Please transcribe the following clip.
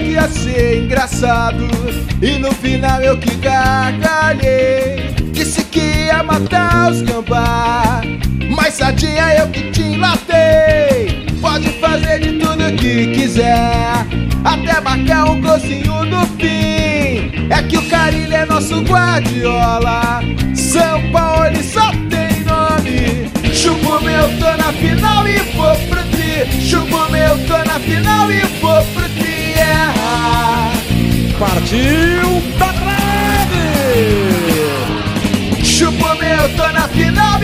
ia ser engraçado E no final eu que gargalhei. Disse que ia matar os gambá Mas sadinha eu que te enlatei. Pode fazer de tudo que quiser Até marcar o golzinho no fim. É que o Carilho é nosso guardiola Partiu da trave! Chupo meu, tô na final